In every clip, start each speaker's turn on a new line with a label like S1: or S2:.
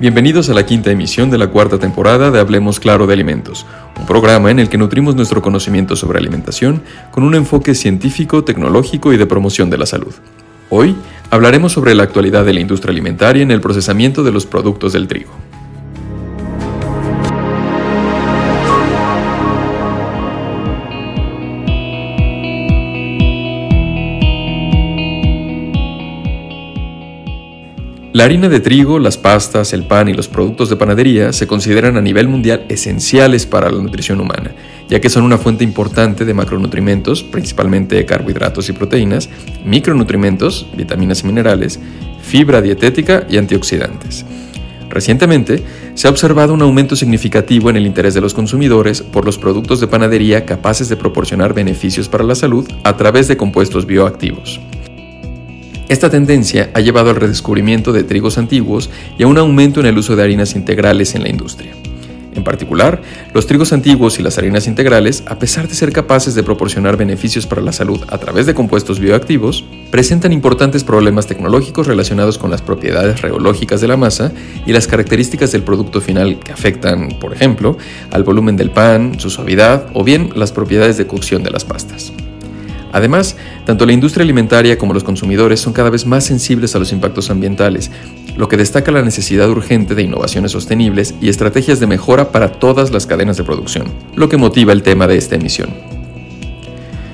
S1: Bienvenidos a la quinta emisión de la cuarta temporada de Hablemos Claro de Alimentos, un programa en el que nutrimos nuestro conocimiento sobre alimentación con un enfoque científico, tecnológico y de promoción de la salud. Hoy hablaremos sobre la actualidad de la industria alimentaria en el procesamiento de los productos del trigo. La harina de trigo, las pastas, el pan y los productos de panadería se consideran a nivel mundial esenciales para la nutrición humana, ya que son una fuente importante de macronutrimentos, principalmente carbohidratos y proteínas, micronutrimentos, vitaminas y minerales, fibra dietética y antioxidantes. Recientemente, se ha observado un aumento significativo en el interés de los consumidores por los productos de panadería capaces de proporcionar beneficios para la salud a través de compuestos bioactivos. Esta tendencia ha llevado al redescubrimiento de trigos antiguos y a un aumento en el uso de harinas integrales en la industria. En particular, los trigos antiguos y las harinas integrales, a pesar de ser capaces de proporcionar beneficios para la salud a través de compuestos bioactivos, presentan importantes problemas tecnológicos relacionados con las propiedades reológicas de la masa y las características del producto final que afectan, por ejemplo, al volumen del pan, su suavidad o bien las propiedades de cocción de las pastas. Además, tanto la industria alimentaria como los consumidores son cada vez más sensibles a los impactos ambientales, lo que destaca la necesidad urgente de innovaciones sostenibles y estrategias de mejora para todas las cadenas de producción, lo que motiva el tema de esta emisión.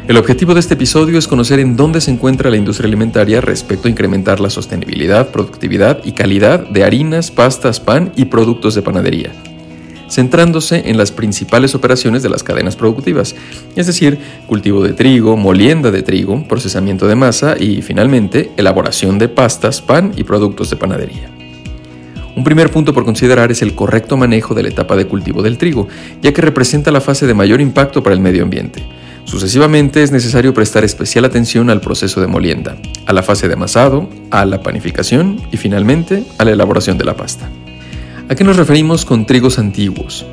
S1: El objetivo de este episodio es conocer en dónde se encuentra la industria alimentaria respecto a incrementar la sostenibilidad, productividad y calidad de harinas, pastas, pan y productos de panadería, centrándose en las principales operaciones de las cadenas productivas, es decir, cultivo de trigo, molienda de trigo, procesamiento de masa y, finalmente, elaboración de pastas, pan y productos de panadería. Un primer punto por considerar es el correcto manejo de la etapa de cultivo del trigo, ya que representa la fase de mayor impacto para el medio ambiente. Sucesivamente es necesario prestar especial atención al proceso de molienda, a la fase de amasado, a la panificación y finalmente a la elaboración de la pasta. ¿A qué nos referimos con trigos antiguos?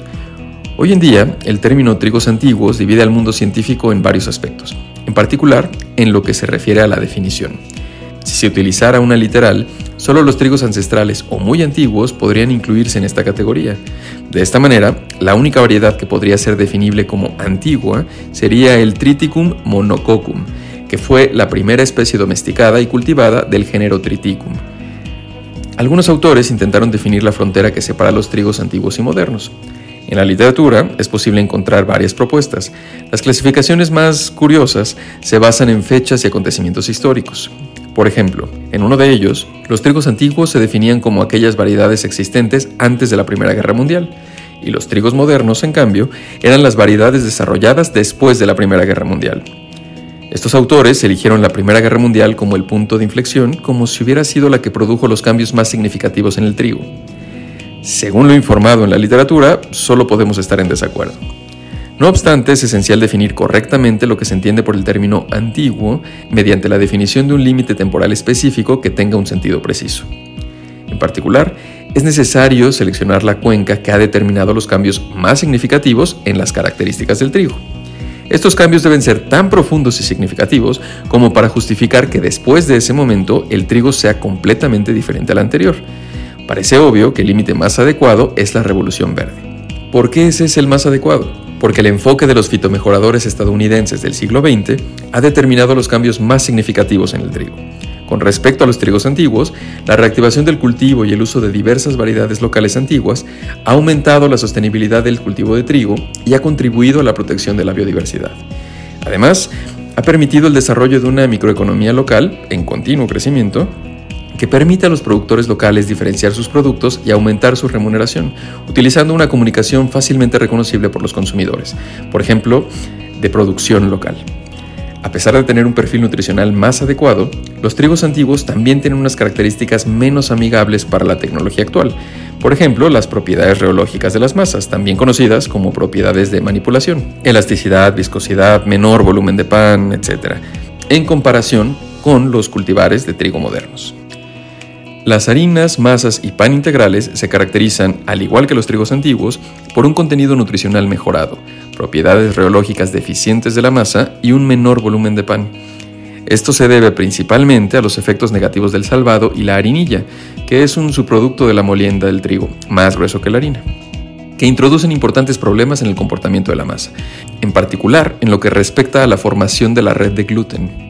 S1: Hoy en día, el término trigos antiguos divide al mundo científico en varios aspectos, en particular en lo que se refiere a la definición. Si se utilizara una literal, solo los trigos ancestrales o muy antiguos podrían incluirse en esta categoría. De esta manera, la única variedad que podría ser definible como antigua sería el Triticum monococcum, que fue la primera especie domesticada y cultivada del género Triticum. Algunos autores intentaron definir la frontera que separa los trigos antiguos y modernos. En la literatura es posible encontrar varias propuestas. Las clasificaciones más curiosas se basan en fechas y acontecimientos históricos. Por ejemplo, en uno de ellos, los trigos antiguos se definían como aquellas variedades existentes antes de la Primera Guerra Mundial, y los trigos modernos, en cambio, eran las variedades desarrolladas después de la Primera Guerra Mundial. Estos autores eligieron la Primera Guerra Mundial como el punto de inflexión, como si hubiera sido la que produjo los cambios más significativos en el trigo. Según lo informado en la literatura, solo podemos estar en desacuerdo. No obstante, es esencial definir correctamente lo que se entiende por el término antiguo mediante la definición de un límite temporal específico que tenga un sentido preciso. En particular, es necesario seleccionar la cuenca que ha determinado los cambios más significativos en las características del trigo. Estos cambios deben ser tan profundos y significativos como para justificar que después de ese momento el trigo sea completamente diferente al anterior. Parece obvio que el límite más adecuado es la revolución verde. ¿Por qué ese es el más adecuado? Porque el enfoque de los fitomejoradores estadounidenses del siglo XX ha determinado los cambios más significativos en el trigo. Con respecto a los trigos antiguos, la reactivación del cultivo y el uso de diversas variedades locales antiguas ha aumentado la sostenibilidad del cultivo de trigo y ha contribuido a la protección de la biodiversidad. Además, ha permitido el desarrollo de una microeconomía local en continuo crecimiento que permite a los productores locales diferenciar sus productos y aumentar su remuneración, utilizando una comunicación fácilmente reconocible por los consumidores, por ejemplo, de producción local. A pesar de tener un perfil nutricional más adecuado, los trigos antiguos también tienen unas características menos amigables para la tecnología actual. Por ejemplo, las propiedades reológicas de las masas, también conocidas como propiedades de manipulación, elasticidad, viscosidad, menor volumen de pan, etc., en comparación con los cultivares de trigo modernos. Las harinas, masas y pan integrales se caracterizan, al igual que los trigos antiguos, por un contenido nutricional mejorado, propiedades reológicas deficientes de la masa y un menor volumen de pan. Esto se debe principalmente a los efectos negativos del salvado y la harinilla, que es un subproducto de la molienda del trigo, más grueso que la harina que introducen importantes problemas en el comportamiento de la masa, en particular en lo que respecta a la formación de la red de gluten.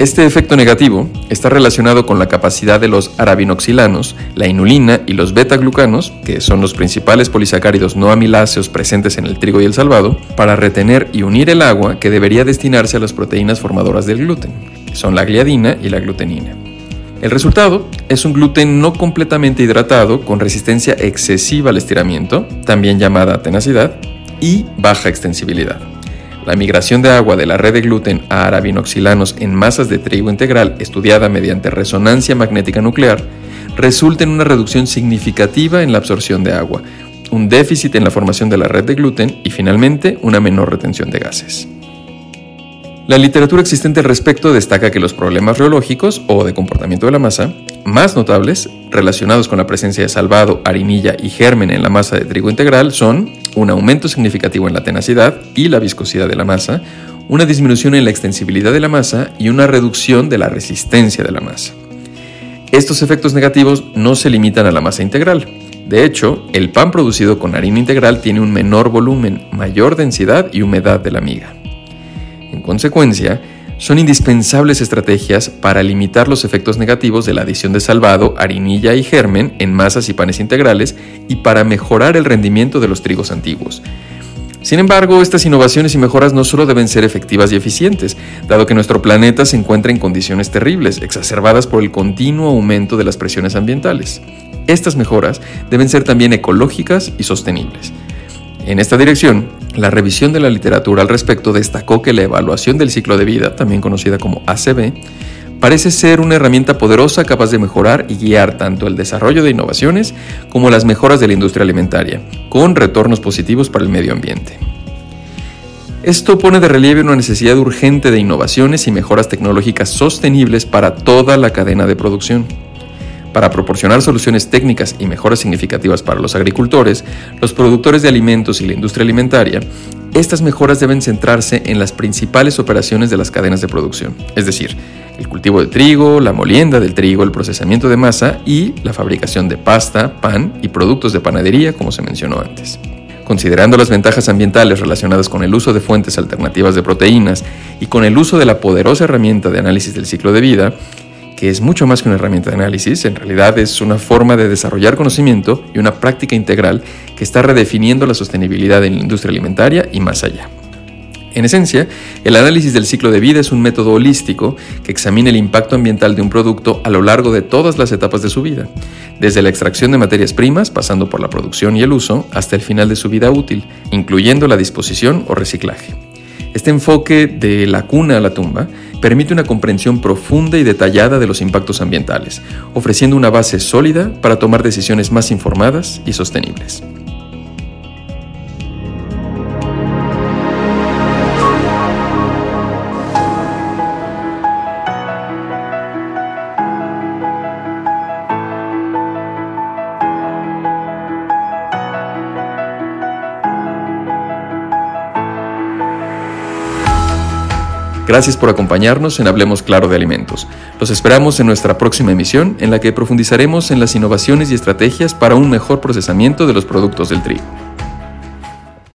S1: Este efecto negativo está relacionado con la capacidad de los arabinoxilanos, la inulina y los beta-glucanos, que son los principales polisacáridos no amiláceos presentes en el trigo y el salvado, para retener y unir el agua que debería destinarse a las proteínas formadoras del gluten, que son la gliadina y la glutenina. El resultado es un gluten no completamente hidratado con resistencia excesiva al estiramiento, también llamada tenacidad, y baja extensibilidad. La migración de agua de la red de gluten a arabinoxilanos en masas de trigo integral estudiada mediante resonancia magnética nuclear resulta en una reducción significativa en la absorción de agua, un déficit en la formación de la red de gluten y finalmente una menor retención de gases. La literatura existente al respecto destaca que los problemas reológicos o de comportamiento de la masa más notables relacionados con la presencia de salvado, harinilla y germen en la masa de trigo integral son un aumento significativo en la tenacidad y la viscosidad de la masa, una disminución en la extensibilidad de la masa y una reducción de la resistencia de la masa. Estos efectos negativos no se limitan a la masa integral. De hecho, el pan producido con harina integral tiene un menor volumen, mayor densidad y humedad de la miga. En consecuencia, son indispensables estrategias para limitar los efectos negativos de la adición de salvado, harinilla y germen en masas y panes integrales y para mejorar el rendimiento de los trigos antiguos. Sin embargo, estas innovaciones y mejoras no solo deben ser efectivas y eficientes, dado que nuestro planeta se encuentra en condiciones terribles, exacerbadas por el continuo aumento de las presiones ambientales. Estas mejoras deben ser también ecológicas y sostenibles. En esta dirección, la revisión de la literatura al respecto destacó que la evaluación del ciclo de vida, también conocida como ACB, parece ser una herramienta poderosa capaz de mejorar y guiar tanto el desarrollo de innovaciones como las mejoras de la industria alimentaria, con retornos positivos para el medio ambiente. Esto pone de relieve una necesidad urgente de innovaciones y mejoras tecnológicas sostenibles para toda la cadena de producción. Para proporcionar soluciones técnicas y mejoras significativas para los agricultores, los productores de alimentos y la industria alimentaria, estas mejoras deben centrarse en las principales operaciones de las cadenas de producción, es decir, el cultivo de trigo, la molienda del trigo, el procesamiento de masa y la fabricación de pasta, pan y productos de panadería, como se mencionó antes. Considerando las ventajas ambientales relacionadas con el uso de fuentes alternativas de proteínas y con el uso de la poderosa herramienta de análisis del ciclo de vida, que es mucho más que una herramienta de análisis, en realidad es una forma de desarrollar conocimiento y una práctica integral que está redefiniendo la sostenibilidad en la industria alimentaria y más allá. En esencia, el análisis del ciclo de vida es un método holístico que examina el impacto ambiental de un producto a lo largo de todas las etapas de su vida, desde la extracción de materias primas, pasando por la producción y el uso, hasta el final de su vida útil, incluyendo la disposición o reciclaje. Este enfoque de la cuna a la tumba permite una comprensión profunda y detallada de los impactos ambientales, ofreciendo una base sólida para tomar decisiones más informadas y sostenibles. Gracias por acompañarnos en Hablemos Claro de Alimentos. Los esperamos en nuestra próxima emisión en la que profundizaremos en las innovaciones y estrategias para un mejor procesamiento de los productos del trigo.